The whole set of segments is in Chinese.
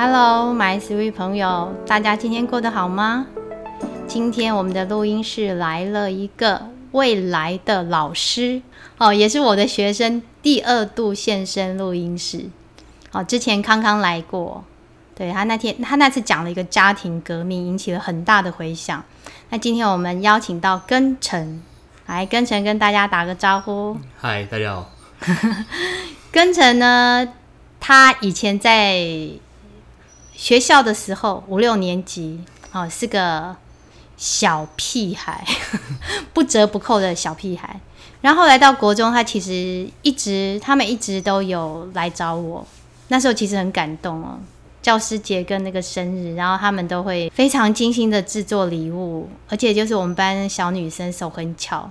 Hello, my sweet 朋友，大家今天过得好吗？今天我们的录音室来了一个未来的老师哦，也是我的学生，第二度现身录音室。哦，之前康康来过，对他那天他那次讲了一个家庭革命，引起了很大的回响。那今天我们邀请到根成，来根成跟大家打个招呼。嗨，大家好。根成呢，他以前在学校的时候，五六年级哦，是个小屁孩，不折不扣的小屁孩。然后来到国中，他其实一直，他们一直都有来找我。那时候其实很感动哦，教师节跟那个生日，然后他们都会非常精心的制作礼物，而且就是我们班小女生手很巧，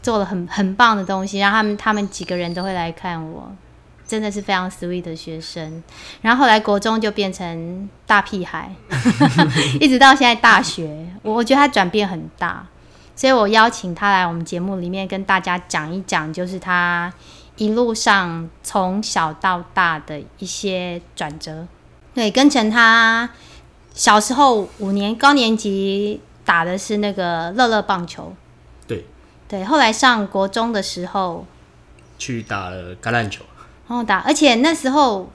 做了很很棒的东西，然后他们他们几个人都会来看我，真的是非常 sweet 的学生。然后后来国中就变成大屁孩，一直到现在大学，我我觉得他转变很大，所以我邀请他来我们节目里面跟大家讲一讲，就是他。一路上从小到大的一些转折，对，跟成他小时候五年高年级打的是那个乐乐棒球，对，对，后来上国中的时候去打了橄榄球，然后打，而且那时候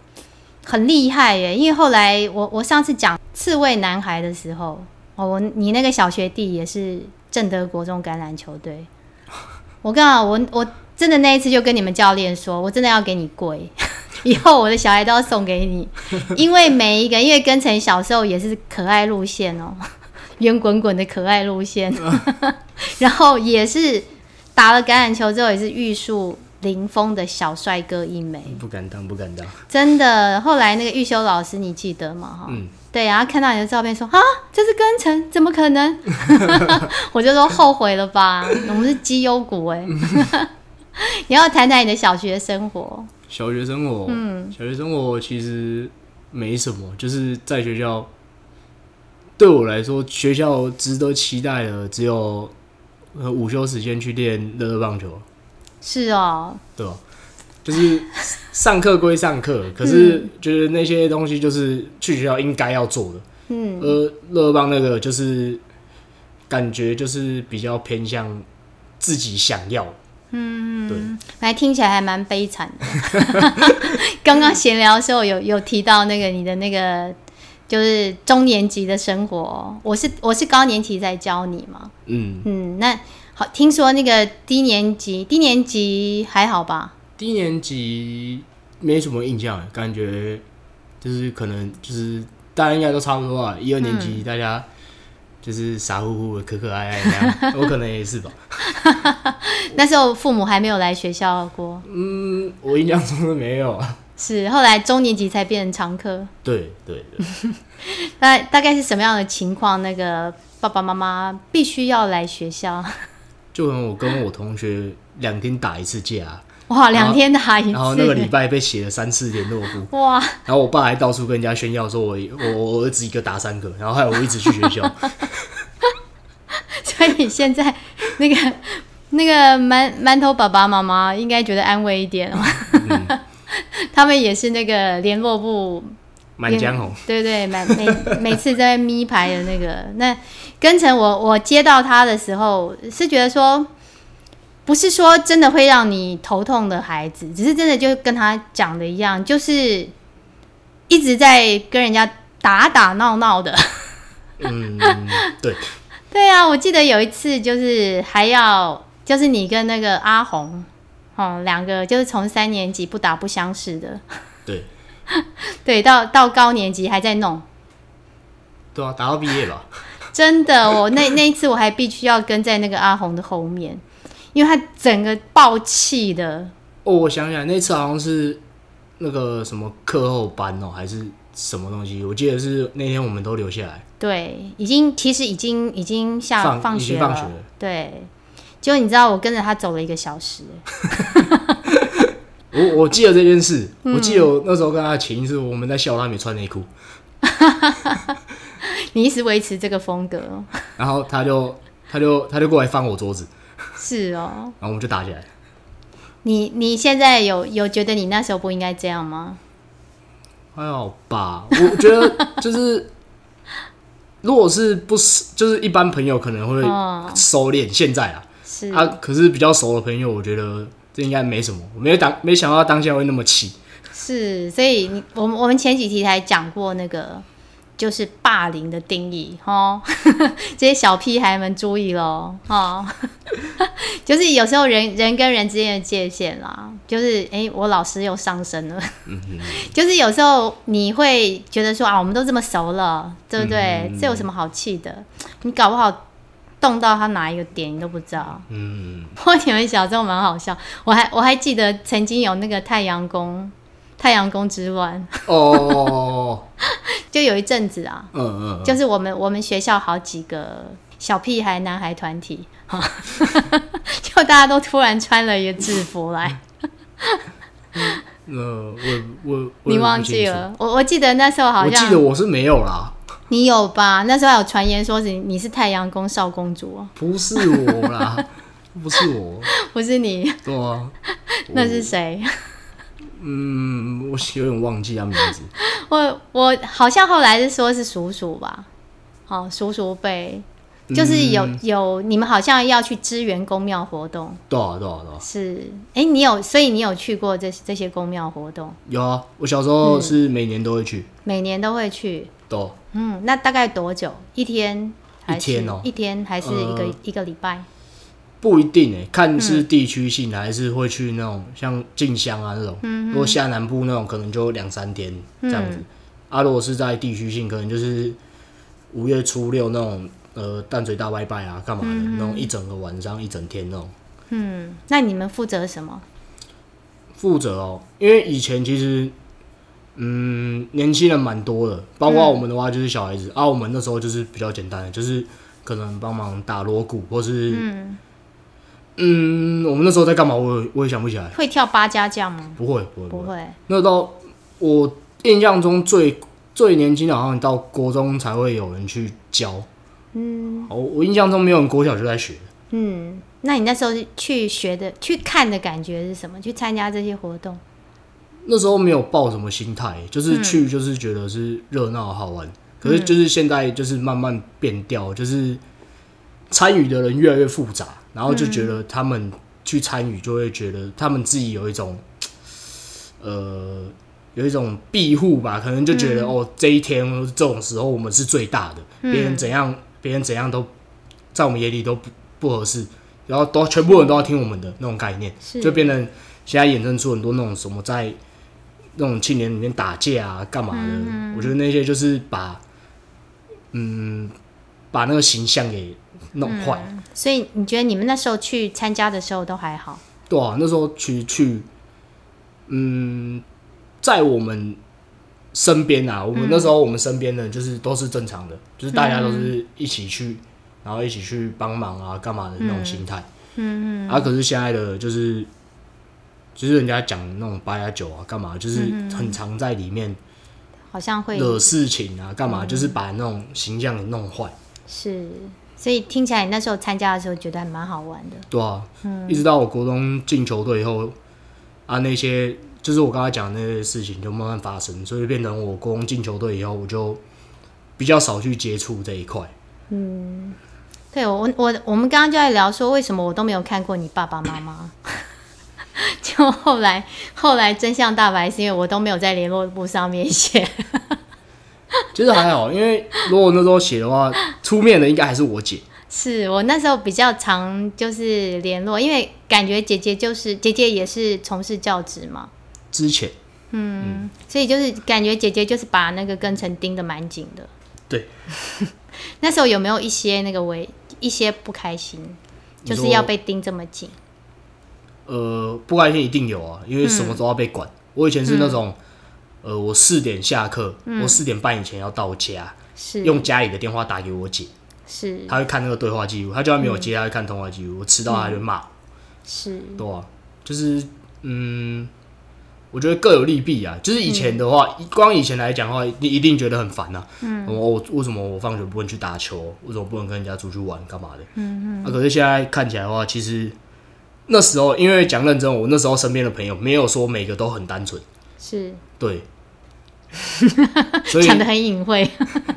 很厉害耶，因为后来我我上次讲刺猬男孩的时候，哦，我你那个小学弟也是正德国中橄榄球队，我刚好我我。真的那一次就跟你们教练说，我真的要给你跪，以后我的小孩都要送给你，因为每一个，因为跟成小时候也是可爱路线哦，圆滚滚的可爱路线，然后也是打了橄榄球之后也是玉树临风的小帅哥一枚，不敢当，不敢当，真的。后来那个玉修老师你记得吗？哈，嗯，对，然后看到你的照片说啊，这是庚辰，怎么可能？我就说后悔了吧，我们是绩优股哎。你要谈谈你的小学生活。小学生活，嗯，小学生活其实没什么，就是在学校，对我来说，学校值得期待的只有午休时间去练乐乐棒球。是哦，对就是上课归上课，可是觉得那些东西就是去学校应该要做的。嗯，而乐邦那个就是感觉就是比较偏向自己想要。嗯，对，来听起来还蛮悲惨的。刚刚闲聊的时候有有提到那个你的那个就是中年级的生活，我是我是高年级在教你嘛。嗯嗯，那好，听说那个低年级低年级还好吧？低年级没什么印象，感觉就是可能就是大家应该都差不多啊。一二年级大家。就是傻乎乎的、可可爱爱那样，我可能也是吧。那时候父母还没有来学校过。嗯，我印象中是没有。是后来中年级才变成常客。对对对。那大概是什么样的情况？那个爸爸妈妈必须要来学校？就我跟我同学两天打一次架。哇，两天打一次，然后那个礼拜被写了三次联络簿。哇！然后我爸还到处跟人家炫耀说，我我我儿子一个打三个，然后还有我一直去学校。所以现在那个那个馒馒头爸爸妈妈应该觉得安慰一点哦。他们也是那个联络部满江红，对对，每每 每次在咪牌的那个那跟成我我接到他的时候是觉得说。不是说真的会让你头痛的孩子，只是真的就跟他讲的一样，就是一直在跟人家打打闹闹的。嗯，对，对啊，我记得有一次就是还要，就是你跟那个阿红，哦，两个就是从三年级不打不相识的。对，对，到到高年级还在弄。对啊，打到毕业了。真的，我那那一次我还必须要跟在那个阿红的后面。因为他整个爆气的哦，我想起来那次好像是那个什么课后班哦，还是什么东西？我记得是那天我们都留下来。对，已经其实已经已经下放学了。对，结果你知道我跟着他走了一个小时。我我记得这件事，我记得我那时候跟他的前因是我们在笑他没穿内裤。你一直维持这个风格，然后他就他就他就过来翻我桌子。是哦，然后我们就打起来。你你现在有有觉得你那时候不应该这样吗？还好吧，我觉得就是，如果是不是就是一般朋友可能会哦，收敛，现在啊，是，啊，可是比较熟的朋友，我觉得这应该没什么，我没有当没想到当下会那么气。是，所以你我们我们前几题才讲过那个，就是霸凌的定义哦，这些小屁孩们注意喽哦，就是有时候人人跟人之间的界限啦，就是哎、诶我老师又上升了，就是有时候你会觉得说啊，我们都这么熟了，对不对？嗯这有什么好气的？你搞不好。动到他哪一个点你都不知道，嗯，不过你们小时候蛮好笑，我还我还记得曾经有那个太阳宫太阳宫之乱，哦，就有一阵子啊，嗯嗯，就是我们我们学校好几个小屁孩男孩团体，就大家都突然穿了一个制服来，呃，我我我你忘记？了？我我记得那时候好我记得我是没有啦，你有吧？那时候还有传言说是你是太阳宫少公主哦，不是我啦，不是我，不是你，对啊，那是谁？嗯，我有点忘记他名字。我我好像后来是说是叔叔吧，哦，叔叔辈，就是有、嗯。有你们好像要去支援公庙活动，对啊对啊对啊，是，哎、你有，所以你有去过这这些公庙活动，有啊，我小时候是每年都会去，每年都会去，对啊，嗯，那大概多久？一天还是一天哦一天还是一个、呃一个礼拜？不一定诶、看是地区性的，还是会去那种像进香啊那种。嗯如果下南部那种，可能就两三天这样子。啊，如果是在地区性，可能就是五月初六那种呃淡水大拜拜啊，干嘛的、那种一整个晚上一整天那种。嗯，那你们负责什么？负责哦，因为以前其实嗯年轻人蛮多的，包括我们的话就是小孩子、啊，我们那时候就是比较简单的，就是可能帮忙打锣鼓，或是嗯，嗯我们那时候在干嘛，我也我也想不起来。会跳八家将吗？不会不会会，不会，那到我印象中最最年轻的，好像到国中才会有人去教。嗯我我印象中没有人国小就在学。嗯，那你那时候去学的、去看的感觉是什么？去参加这些活动？那时候没有抱什么心态，就是去就是觉得是热闹好玩。可是就是现在就是慢慢变掉，就是参与的人越来越复杂，然后就觉得他们去参与就会觉得他们自己有一种呃有一种庇护吧，可能就觉得、哦这一天这种时候我们是最大的，别人怎样别人怎样都在我们眼里都不不合适，然后都全部人都要听我们的那种概念。就变成现在衍生出很多那种什么在那种青年里面打架啊，干嘛的？我觉得那些就是把嗯把那个形象给弄坏。所以你觉得你们那时候去参加的时候都还好？对啊，那时候去去嗯，在我们身边啊，我们那时候我们身边的就是都是正常的，就是大家都是一起去，然后一起去帮忙啊，干嘛的那种心态。嗯嗯。啊，可是现在的就是，就是人家讲那种八加九啊，干嘛，就是很常在里面好像会惹事情啊，干嘛，就是把那种形象给弄坏。是，所以听起来你那时候参加的时候觉得还蛮好玩的。对啊，一直到我国中进球队以后，啊，那些就是我刚才讲的那些事情就慢慢发生，所以变成我国中进球队以后，我就比较少去接触这一块。嗯对我我我们刚刚就在聊说，为什么我都没有看过你爸爸妈妈？就后来后来真相大白，是因为我都没有在联络簿上面写。其实还好，因为如果那时候写的话，出面的应该还是我姐。是我那时候比较常就是联络，因为感觉姐姐就是姐姐也是从事教职嘛，之前嗯所以就是感觉姐姐就是把那个庚辰盯得蛮紧的。对，那时候有没有一些那个为一些不开心，就是要被盯这么紧？呃，不开心一定有啊，因为什么都要被管。我以前是那种，嗯呃，我四点下课，我四点半以前要到家，是用家里的电话打给我姐，是她会看那个对话记录，她就算没有接，她会看通话记录。我迟到，她就骂我。是对啊，就是嗯，我觉得各有利弊啊。就是以前的话，光以前来讲的话，你一定觉得很烦呐、嗯，我我为什么我放学不能去打球？为什么不能跟人家出去玩？干嘛的？嗯嗯。啊，可是现在看起来的话，其实那时候因为讲认真，我那时候身边的朋友没有说每个都很单纯，是，对，所以讲的很隐晦。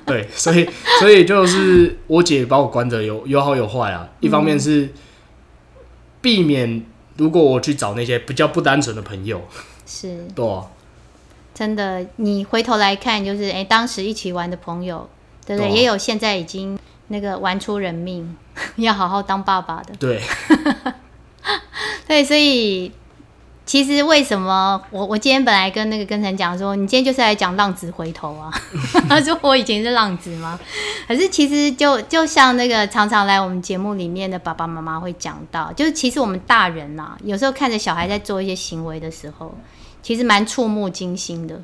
对，所以所以就是我姐把我关着，有有好有坏啊。一方面是避免如果我去找那些比较不单纯的朋友，是。对啊，真的，你回头来看，就是哎、诶当时一起玩的朋友，对不对？也有现在已经那个玩出人命，要好好当爸爸的。对，对，所以其实为什么我我今天本来跟那个跟晨讲说，你今天就是来讲浪子回头啊？他说我以前是浪子吗？可是其实就就像那个常常来我们节目里面的爸爸妈妈会讲到，就是其实我们大人呐、有时候看着小孩在做一些行为的时候，其实蛮触目惊心的。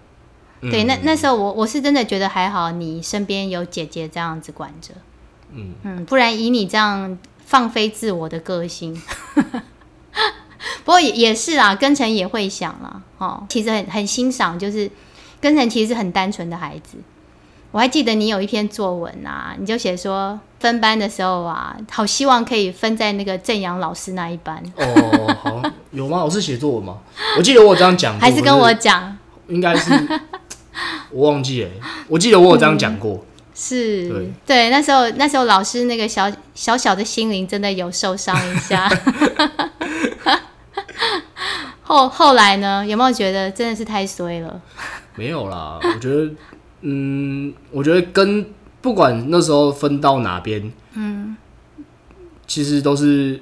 对，那那时候我我是真的觉得还好，你身边有姐姐这样子管着，嗯嗯，不然以你这样放飞自我的个性，不过也也是啊，根成也会想啦，哦，其实很很欣赏，就是根成其实是很单纯的孩子。我还记得你有一篇作文啊，你就写说分班的时候啊，好希望可以分在那个正阳老师那一班，哦，好，有吗？我是写作文吗？我记得我有这样讲过，还是跟我讲，应该是我忘记了，我记得我有这样讲过。是对对那时候那时候老师那个小小小的心灵真的有受伤一下。后后来呢，有没有觉得真的是太衰了？没有啦，我觉得，嗯，我觉得跟不管那时候分到哪边，嗯，其实都是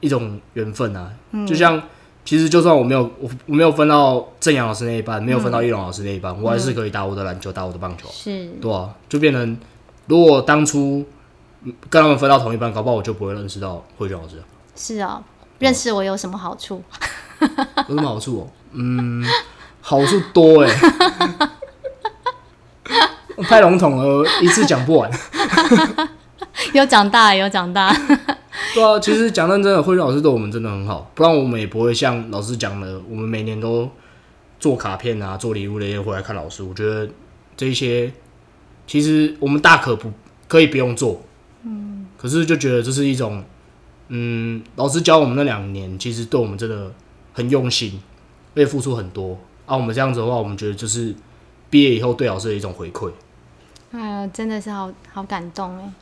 一种缘分啊。就像，其实就算我没有我我没有分到正阳老师那一班，没有分到易龙老师那一班，我还是可以打我的篮球，打我的棒球，是对啊，就变成如果当初嗯跟他们分到同一班，搞不好我就不会认识到慧娟老师了，是哦，认识我有什么好处？有什么好处哦？嗯，好处多哎。太笼统了，一次讲不完。有长大，有长大。对啊，其实讲认真的，慧君老师对我们真的很好，不然我们也不会像老师讲的，我们每年都做卡片啊、做礼物那些回来看老师。我觉得这一些其实我们大可不可以不用做，嗯，可是就觉得这是一种，嗯，老师教我们那两年，其实对我们真的很用心，而且付出很多。啊，我们这样子的话，我们觉得就是毕业以后对老师的一种回馈。哎呀，真的是好好感动哎！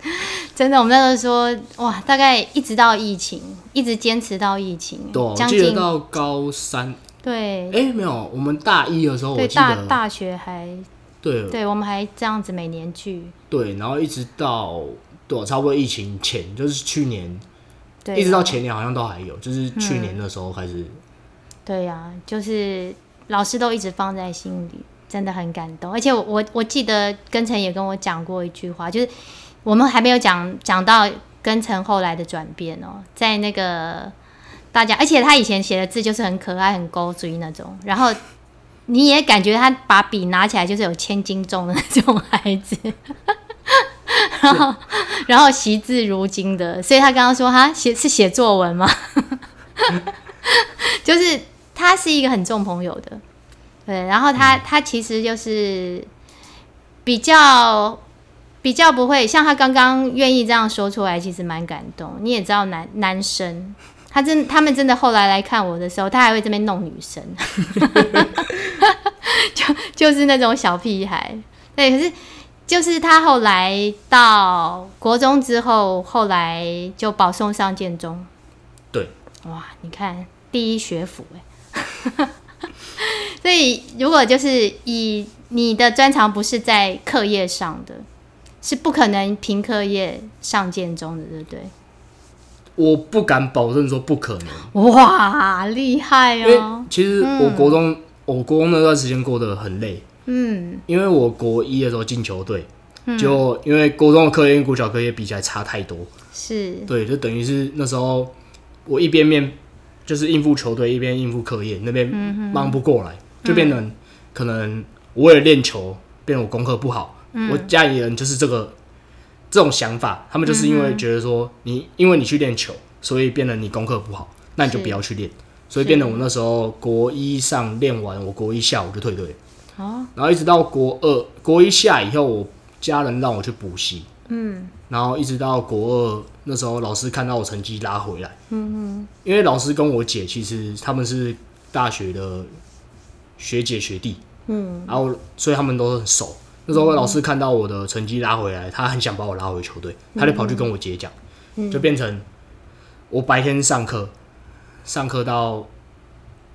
真的，我们那时候说哇，大概一直到疫情，一直坚持到疫情，对啊，我将近记得到高三，对哎、没有，我们大一的时候，我对记得大大学还对对，我们还这样子每年聚，对，然后一直到对，差不多疫情前，就是去年，对，一直到前年好像都还有，就是去年的时候开始。对呀、就是老师都一直放在心里，真的很感动。而且我我我记得根成也跟我讲过一句话，就是我们还没有讲讲到根成后来的转变哦，在那个大家，而且他以前写的字就是很可爱、很勾追那种，然后你也感觉他把笔拿起来就是有千斤重的那种孩子。然后，然后惜字如金的，所以他刚刚说他写是写作文吗？就是他是一个很重朋友的，对，然后他、他其实就是比较比较不会像他刚刚愿意这样说出来，其实蛮感动。你也知道男男生，他真他们真的后来来看我的时候，他还会这边弄女生，就就是那种小屁孩，对，可是。就是他后来到国中之后，后来就保送上建中。对，哇，你看第一学府哎，所以如果就是以你的专长不是在课业上的，是不可能凭课业上建中的，对不对？我不敢保证说不可能，哇，厉害因为哦！其实我国中，我国中那段时间过得很累，嗯，因为我国一的时候进球队，就因为国中的课业跟国小课业比起来差太多，是。对，就等于是那时候我一边面就是应付球队，一边应付课业，那边忙不过来，就变成可能我为了练球，变成我功课不好。我家里人就是这个这种想法，他们就是因为觉得说你因为你去练球，所以变得你功课不好，那你就不要去练，所以变得我那时候国一上练完，我国一下午就退队，哦，然后一直到国二国一下以后，我家人让我去补习，嗯。然后一直到国二那时候，老师看到我成绩拉回来，嗯嗯，因为老师跟我姐其实他们是大学的学姐学弟，嗯，然后所以他们都很熟。那时候老师看到我的成绩拉回来，他很想把我拉回球队，他就跑去跟我姐讲，就变成我白天上课，上课到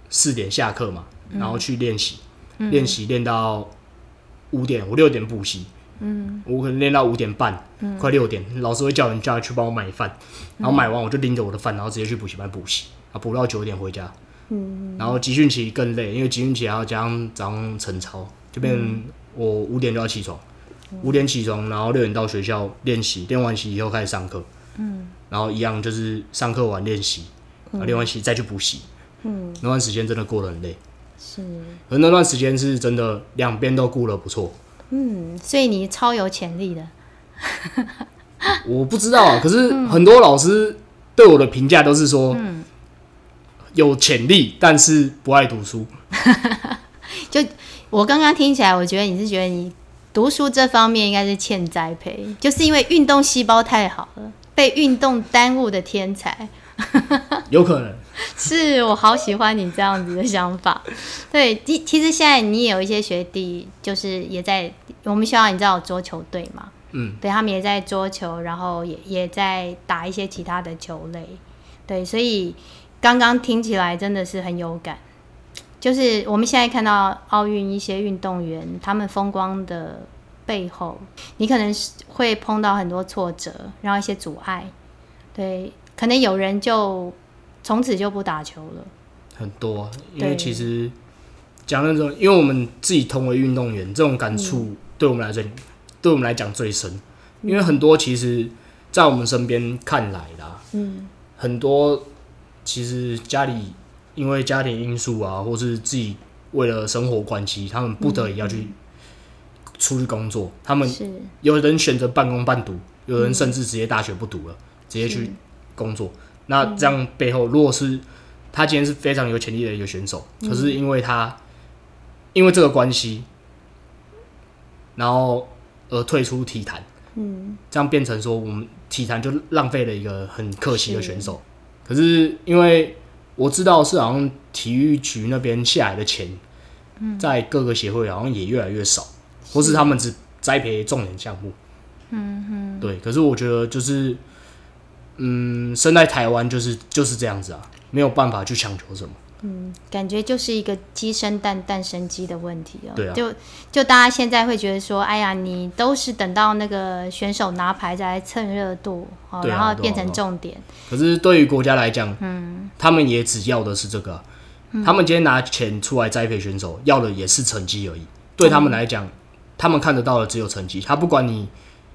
四点下课嘛，然后去练习，练习练到五点，我六点补习，嗯，我可能练到五点半，嗯。快六点，老师会叫人叫他去帮我买饭，然后买完我就拎着我的饭，然后直接去补习班补习，啊，补到九点回家，嗯，然后集训期更累，因为集训期还要加上早上晨操，就变成我五点就要起床，五点起床，然后六点到学校练习，练完习以后开始上课，嗯，然后一样就是上课完练习，然后练完习再去补习，嗯，那段时间真的过得很累。是，而那段时间是真的两边都顾了不错。嗯，所以你超有潜力的。我不知道啊，可是很多老师对我的评价都是说，有潜力，但是不爱读书。就我刚刚听起来，我觉得你是觉得你读书这方面应该是欠栽培，就是因为运动细胞太好了，被运动耽误的天才。有可能。是我好喜欢你这样子的想法，对，其其实现在你也有一些学弟，就是也在我们学校，你知道有桌球队嘛？嗯，对他们也在桌球，然后也也在打一些其他的球类，对，所以刚刚听起来真的是很有感，就是我们现在看到奥运一些运动员他们风光的背后，你可能是会碰到很多挫折，然后一些阻碍，对，可能有人就。从此就不打球了，很多，因为其实讲那种，因为我们自己同为运动员，这种感触对我们来说，对我们来讲最深。因为很多其实，在我们身边看来啦，嗯，很多其实家里因为家庭因素啊，或是自己为了生活关系，他们不得已要去出去工作。他们有人选择半工半读，有人甚至直接大学不读了，直接去工作。那这样背后，如果是他今天是非常有潜力的一个选手，可是因为他因为这个关系，然后而退出体坛，嗯，这样变成说我们体坛就浪费了一个很可惜的选手。可是因为我知道是好像体育局那边下来的钱，在各个协会好像也越来越少，或是他们只栽培重点项目，嗯哼，对。可是我觉得就是。嗯，生在台湾就是就是这样子啊，没有办法去强求什么。嗯，感觉就是一个鸡生蛋，蛋生鸡的问题哦。对啊。就就大家现在会觉得说，哎呀，你都是等到那个选手拿牌再来蹭热度，哦，然后变成重点。可是对于国家来讲，嗯，他们也只要的是这个，他们今天拿钱出来栽培选手，要的也是成绩而已。对他们来讲，他们看得到的只有成绩，他不管你。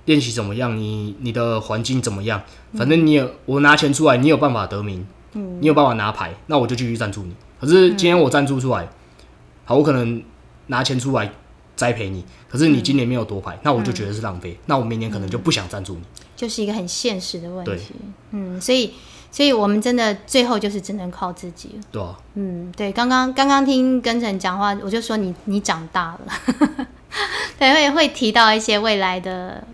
练习怎么样？你你的环境怎么样？反正你有我拿钱出来，你有办法得名，嗯，你有办法拿牌，那我就继续赞助你。可是今天我赞助出来，好，我可能拿钱出来栽培你，可是你今年没有夺牌，那我就觉得是浪费，那我明年可能就不想赞助你。就是一个很现实的问题，嗯，所以所以我们真的最后就是只能靠自己了。对啊，嗯，对，刚刚刚刚听根成讲话，我就说你你长大了，对，会会提到一些未来的。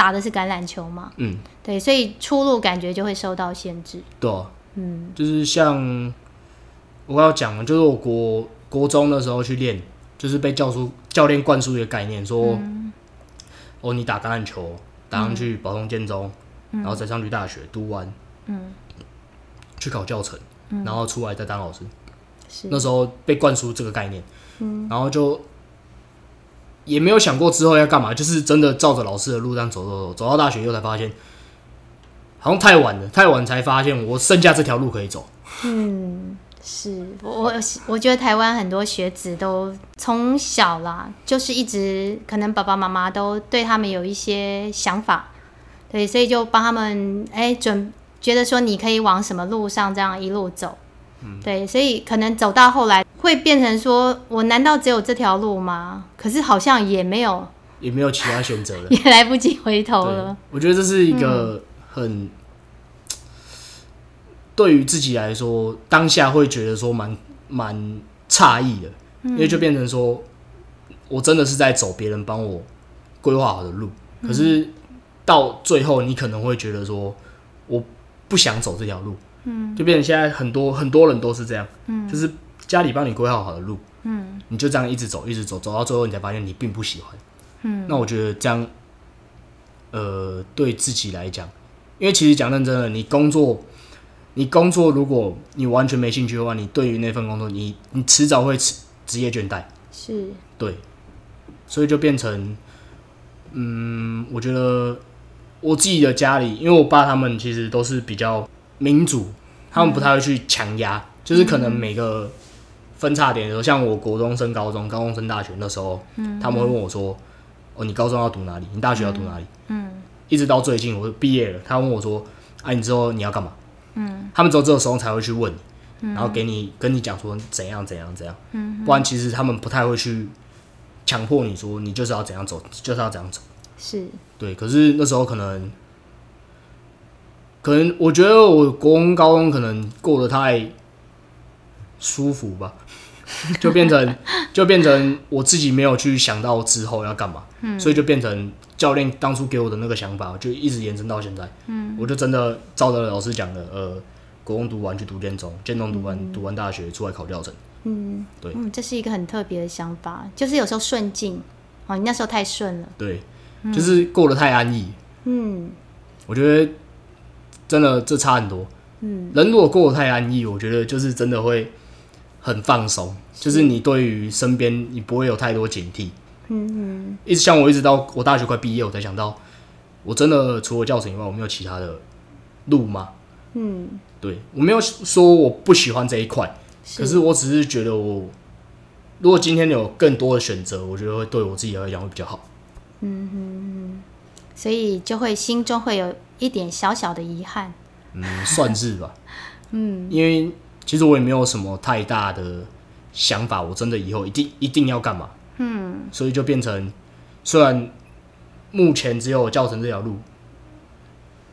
打的是橄榄球嘛？嗯，对，所以出路感觉就会受到限制。对，嗯，就是像我要讲的，就是我国国中的时候去练，就是被教书教练灌输一个概念，说哦，你打橄榄球，打上去保送建中，然后再上去大学读完，嗯，去考教程，然后出来再当老师。是。那时候被灌输这个概念，嗯，然后就。也没有想过之后要干嘛，就是真的照着老师的路这样走走走，走到大学又才发现，好像太晚了，太晚才发现我剩下这条路可以走。嗯，是我我觉得台湾很多学子都从小啦，就是一直可能爸爸妈妈都对他们有一些想法，对，所以就帮他们哎准觉得说你可以往什么路上这样一路走。对，所以可能走到后来会变成说，我难道只有这条路吗？可是好像也没有，也没有其他选择了，也来不及回头了。我觉得这是一个很对于自己来说，当下会觉得说蛮蛮诧异的，因为就变成说我真的是在走别人帮我规划好的路，可是到最后你可能会觉得说我不想走这条路。嗯，就变成现在很多很多人都是这样，嗯，就是家里帮你规划好的路，嗯，你就这样一直走，一直走，走到最后你才发现你并不喜欢，嗯，那我觉得这样，呃，对自己来讲，因为其实讲认真的，你工作，你工作如果你完全没兴趣的话，你对于那份工作，你你迟早会职职业倦怠，是，对，所以就变成，嗯，我觉得我自己的家里，因为我爸他们其实都是比较民主，他们不太会去强压，就是可能每个分叉点的时候，像我国中升高中，高中升大学那时候，他们会问我说：“哦，你高中要读哪里？你大学要读哪里？”嗯，一直到最近我毕业了，他问我说：“啊，你之后你要干嘛？”嗯，他们只有这个时候才会去问你，然后给你跟你讲说怎样怎样怎样，嗯，不然其实他们不太会去强迫你说你就是要怎样走，就是要怎样走。是，对，可是那时候可能，可能我觉得我国中、高中可能过得太舒服吧，就变成 就变成我自己没有去想到之后要干嘛，嗯，所以就变成教练当初给我的那个想法，就一直延伸到现在，嗯，我就真的照着老师讲的，呃，国中读完去读建中，建中读完读完大学出来考教程，嗯，对，嗯，这是一个很特别的想法，就是有时候顺境，哦，你那时候太顺了，对，就是过得太安逸，嗯。我觉得真的这差很多。嗯，人如果过得太安逸，我觉得就是真的会很放松，就是你对于身边你不会有太多警惕。嗯嗯，一直像我一直到我大学快毕业，我才想到，我真的除了教程以外，我没有其他的路吗？嗯，对我没有说我不喜欢这一块，可是我只是觉得我如果今天有更多的选择，我觉得会对我自己来讲会比较好。嗯哼所以就会心中会有一点小小的遗憾。嗯，算是吧。嗯，因为其实我也没有什么太大的想法，我真的以后一定一定要干嘛。嗯，所以就变成，虽然目前只有教程这条路，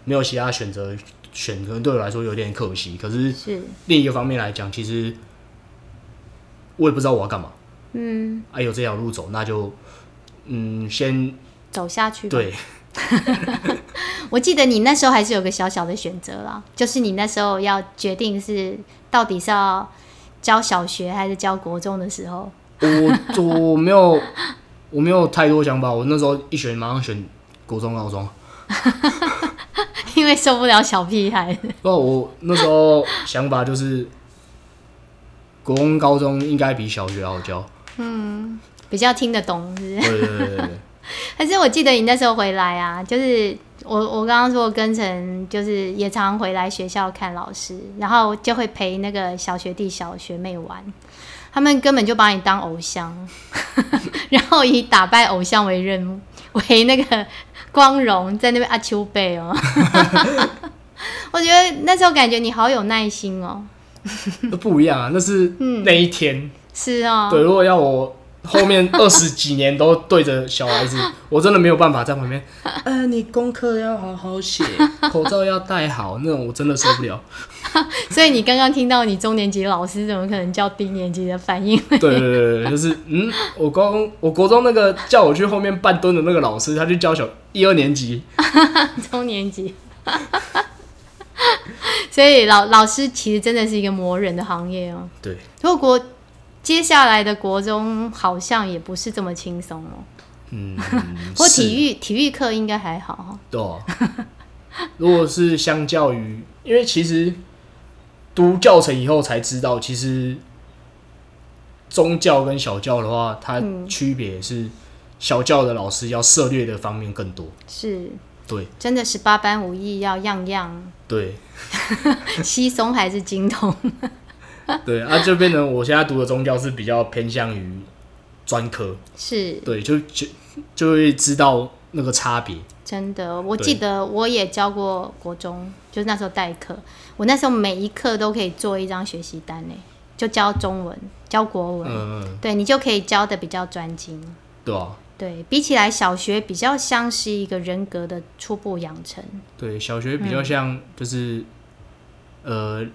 没有其他选择选，可能对我来说有点可惜。可是是，另一个方面来讲，其实我也不知道我要干嘛。嗯，啊，有这条路走，那就嗯，先走下去。，对，我记得你那时候还是有个小小的选择啦，就是你那时候要决定是到底是要教小学还是教国中的时候。我我没有我没有太多想法，我那时候一选马上选国中、高中。因为受不了小屁孩。不，我那时候想法就是，国中、高中应该比小学好教。嗯比较听得懂，是不是？对对对对对，可 是我记得你那时候回来啊，就是我我刚刚说跟陈就是也常回来学校看老师，然后就会陪那个小学弟小学妹玩，他们根本就把你当偶像，然后以打败偶像为任务，为那个光荣，在那边阿丘贝哦。我觉得那时候感觉你好有耐心哦，那 不一样啊，那是那一天。是哦，对，如果要我后面 二十几年都对着小孩子，我真的没有办法在旁边。呃，你功课要好好写，口罩要戴好，那种我真的受不了。所以你刚刚听到你中年级老师怎么可能叫低年级的反应？对对对对，就是嗯，我高中我国中那个叫我去后面半蹲的那个老师，他就教小一二年级。中年级。所以老老师其实真的是一个磨人的行业哦。对，如果国接下来的国中好像也不是这么轻松哦。嗯，不过体育育体育课应该还好哈。对啊、如果是相较于，因为其实读教程以后才知道，其实宗教跟小教的话，它区别是小教的老师要涉猎的方面更多。是，对真的十八般武艺要样样对 稀松还是精通。对啊，就变成我现在读的宗教是比较偏向于专科，是对，就就就会知道那个差别。真的，我对记得我也教过国中，就是那时候代课，我那时候每一课都可以做一张学习单呢，就教中文、教国文，嗯，对你就可以教的比较专精。对啊，对比起来，小学比较像是一个人格的初步养成。对，小学比较像就是、呃，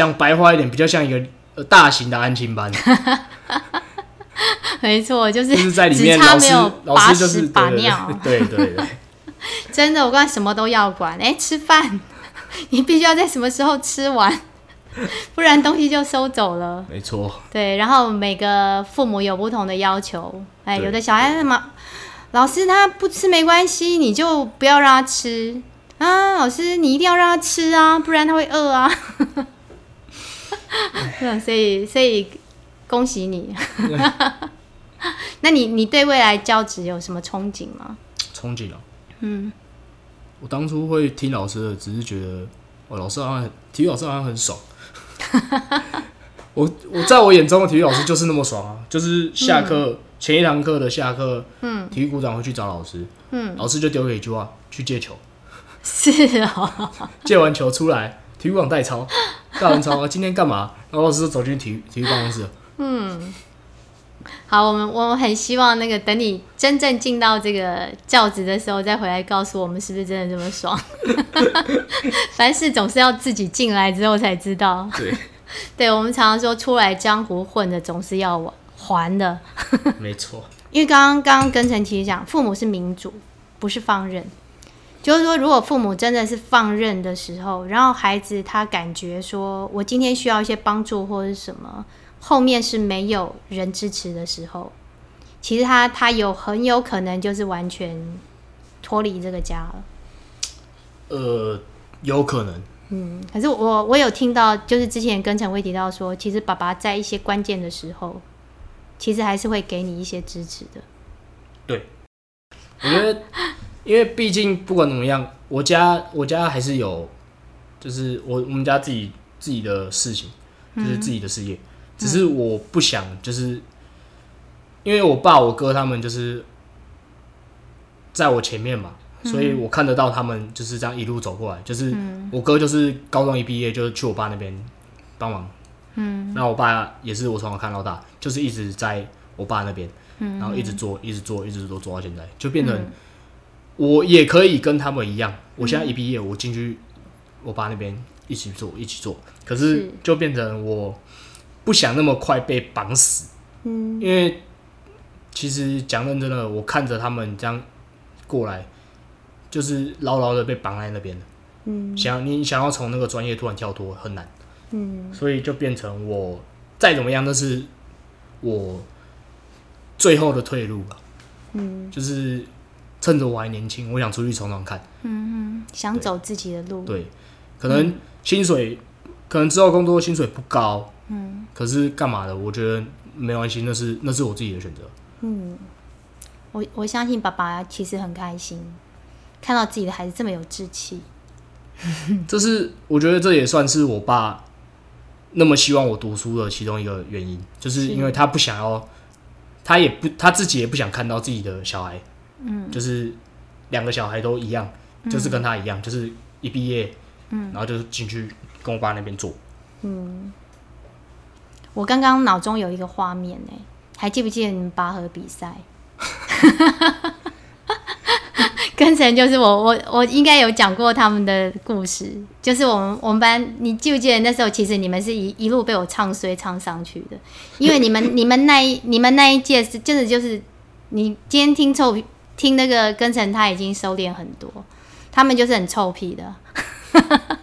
讲白话一点，比较像一个呃大型的安亲班，没错，就是就是在里只面老师老师就是把尿。对 对对。对，真的，我刚才什么都要管，哎、吃饭。你必须要在什么时候吃完，不然东西就收走了。没错，对，然后每个父母有不同的要求，哎，对。有的小孩嘛，老师他不吃没关系，你就不要让他吃。啊，老师你一定要让他吃啊，不然他会饿啊。嗯，所以所以恭喜你。那你你对未来教职有什么憧憬吗？憧憬啊。嗯，我当初会听老师的，只是觉得，哦，老师好像很体育老师好像很爽。我我在我眼中的体育老师就是那么爽啊，就是下课、前一堂课的下课，嗯，体育股长会去找老师，嗯，老师就丢给一句话，去借球，是哦，借完球出来，体育馆代操，代完操，今天干嘛？然后老师就走进体育体育办公室嗯，好，我们我们很希望那个等你真正进到这个教职的时候，再回来告诉我们是不是真的这么爽。凡事总是要自己进来之后才知道。对，对，我们常常说出来江湖混的总是要还的，没错，因为刚刚刚刚跟陈其实讲，父母是民主，不是放任。就是说，如果父母真的是放任的时候，然后孩子他感觉说我今天需要一些帮助或者是什么，后面是没有人支持的时候，其实他他有很有可能就是完全脱离这个家了。呃，有可能，嗯，可是我我有听到，就是之前跟陈威提到说，其实爸爸在一些关键的时候，其实还是会给你一些支持的。对我觉得，因为毕竟不管怎么样，我家我家还是有，就是我我们家自己自己的事情，就是自己的事业，只是我不想就是，因为我爸我哥他们就是在我前面嘛，所以我看得到他们就是这样一路走过来，就是我哥就是高中一毕业就是去我爸那边帮忙，嗯，那我爸也是我从小看到大，就是一直在我爸那边。然后一直做，一直做，一直做，做到现在，就变成我也可以跟他们一样。我现在一毕业，我进去我爸那边一起做，一起做。可是是就变成我不想那么快被绑死，嗯因为其实讲认真的，我看着他们这样过来，就是牢牢的被绑在那边了。嗯想你想要从那个专业突然跳脱很难，嗯所以就变成我再怎么样，那是我最后的退路吧。嗯就是趁着我还年轻，我想出去闯闯看。嗯嗯，想走自己的路。对，可能薪水，可能之后工作薪水不高，嗯可是干嘛的？我觉得没关系，那是那是我自己的选择。嗯，我我相信爸爸其实很开心，看到自己的孩子这么有志气。这是我觉得这也算是我爸那么希望我读书的其中一个原因，就是是因为他不想要，他也不他自己也不想看到自己的小孩，嗯，就是两个小孩都一样，就是跟他一样，就是一毕业，嗯，然后就是进去跟我爸那边做。嗯我刚刚脑中有一个画面呢，还记不记得你们拔河比赛？跟陈就是我我我应该有讲过他们的故事，就是我们我们班，你记不记得那时候其实你们是一一路被我唱衰唱上去的，因为你们你们那一你们那一届是真的就是你今天听臭屁听那个跟陈他已经收敛很多，他们就是很臭屁的。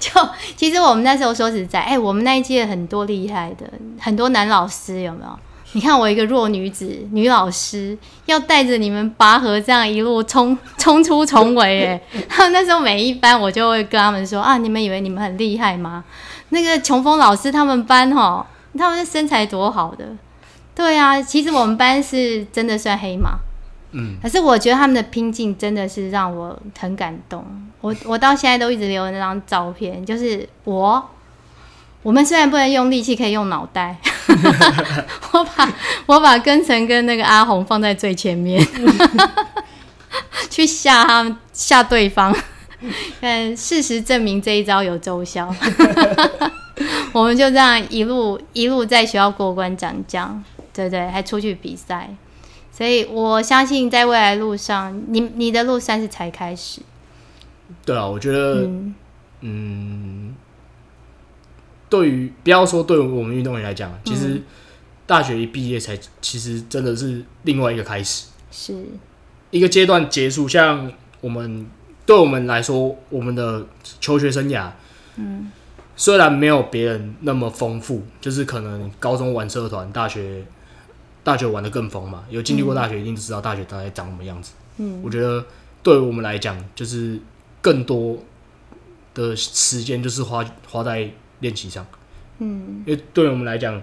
就其实我们那时候说实在，哎、我们那一届很多厉害的，很多男老师有没有？你看我一个弱女子女老师，要带着你们拔河这样一路冲冲出重围，哎，然后那时候每一班我就会跟他们说啊，你们以为你们很厉害吗？那个琼峰老师他们班哈，他们的身材多好的，对啊，其实我们班是真的算黑马，可是我觉得他们的拼劲真的是让我很感动。我我到现在都一直留那张照片，就是我，我们虽然不能用力气，可以用脑袋。我把我把根成跟那个阿红放在最前面，去吓他们吓对方。但事实证明这一招有奏效，我们就这样一路一路在学校过关斩将，对对？还出去比赛，所以我相信在未来路上，你你的路算是才开始。对啊，我觉得，嗯嗯，对于不要说对于我们运动员来讲，其实大学一毕业才，其实真的是另外一个开始，是，一个阶段结束。像我们对我们来说，我们的求学生涯，嗯，虽然没有别人那么丰富，就是可能高中玩社团，大学大学玩的更疯嘛。有经历过大学，一定知道大学大概长什么样子。嗯，我觉得对我们来讲，就是更多的时间就是花花在练习上。嗯，因为对我们来讲，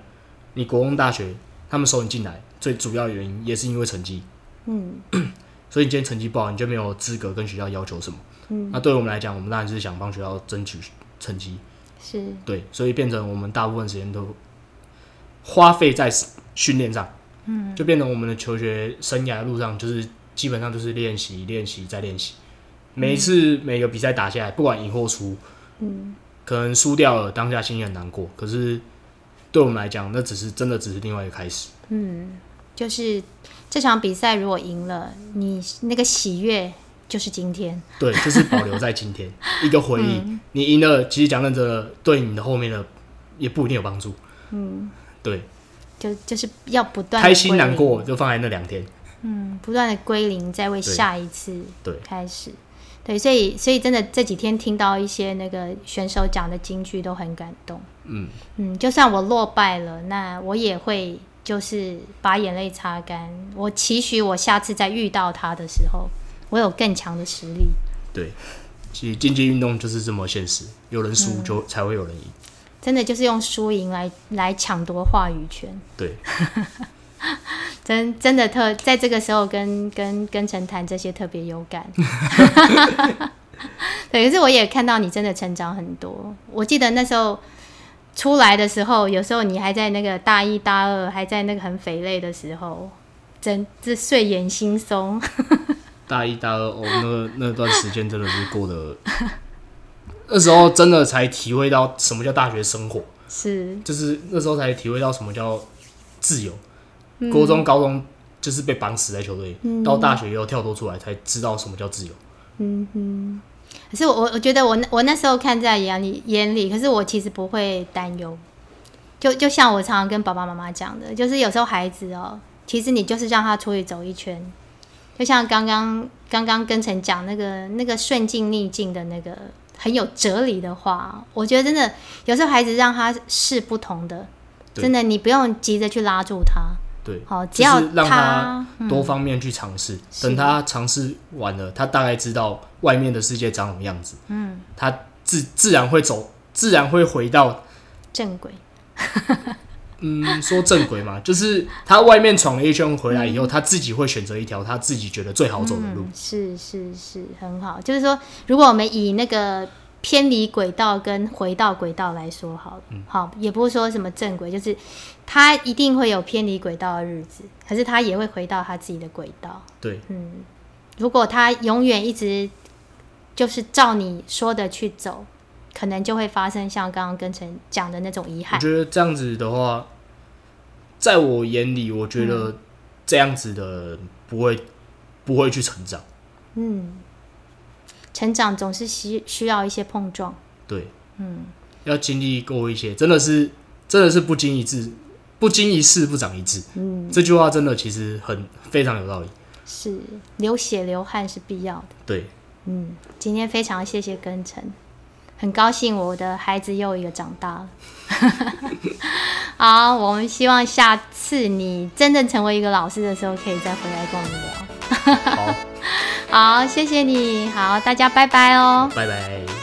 你国中、大学他们收你进来，最主要原因也是因为成绩。嗯。所以你今天成绩不好，你就没有资格跟学校要求什么。嗯，那对我们来讲，我们当然是想帮学校争取成绩。是，对，所以变成我们大部分时间都花费在训练上。嗯，就变成我们的求学生涯路上，就是基本上就是练习、练习再练习。每一次每个比赛打下来，不管赢或输，嗯，可能输掉了，当下心里很难过。可是对我们来讲，那只是真的只是另外一个开始。嗯，就是。这场比赛如果赢了，你那个喜悦就是今天。对，就是保留在今天 一个回忆。你赢了，其实讲真的，对你的后面的也不一定有帮助。嗯，对，就就是要不断开心难过就放在那两天。嗯，不断的归零，再为下一次对开始。对，所以所以真的这几天听到一些那个选手讲的金句都很感动。嗯嗯，就算我落败了，那我也会。就是把眼泪擦干。我期许我下次再遇到他的时候，我有更强的实力。对，其实竞技运动就是这么现实，有人输就才会有人赢。真的就是用输赢来来抢夺话语权。对，真真的特在这个时候跟跟跟陈谈这些特别有感。对，可是我也看到你真的成长很多。我记得那时候。出来的时候，有时候你还在那个大一、大二，还在那个很肥累的时候，真是睡眼惺忪。大一、大二哦，那那段时间真的是过得，那时候真的才体会到什么叫大学生活，是，就是那时候才体会到什么叫自由。高中、高中就是被绑死在球队，到大学又跳脱出来，才知道什么叫自由。嗯哼。可是我我我觉得我那我那时候看在眼里眼里，可是我其实不会担忧。就就像我常常跟爸爸妈妈讲的，就是有时候孩子哦，其实你就是让他出去走一圈。就像刚刚刚刚跟陈讲那个那个顺境逆境的那个很有哲理的话，我觉得真的有时候孩子让他试不同的，真的你不用急着去拉住他。对，好，只要让他多方面去尝试，等他尝试完了，他大概知道外面的世界长什么样子。嗯，他自自然会走，自然会回到正轨。嗯，说正轨嘛，就是他外面闯了一圈回来以后，他自己会选择一条他自己觉得最好走的路。是是是，很好。就是说，如果我们以那个。偏离轨道跟回到轨道来说好了，好，也不是说什么正轨，就是他一定会有偏离轨道的日子，可是他也会回到他自己的轨道。对，嗯，如果他永远一直就是照你说的去走，可能就会发生像刚刚跟陈讲的那种遗憾。我觉得这样子的话，在我眼里，我觉得这样子的不会不会去成长。嗯。成长总是需需要一些碰撞，对，嗯，要经历过一些，真的是，真的是不经一事，不经一事不长一智，嗯，这句话真的其实很非常有道理，是流血流汗是必要的，对，嗯，今天非常谢谢根成，很高兴我的孩子又一个长大了，好，我们希望下次你真正成为一个老师的时候，可以再回来跟我们聊，好。好，谢谢你，好，大家拜拜哦，拜拜。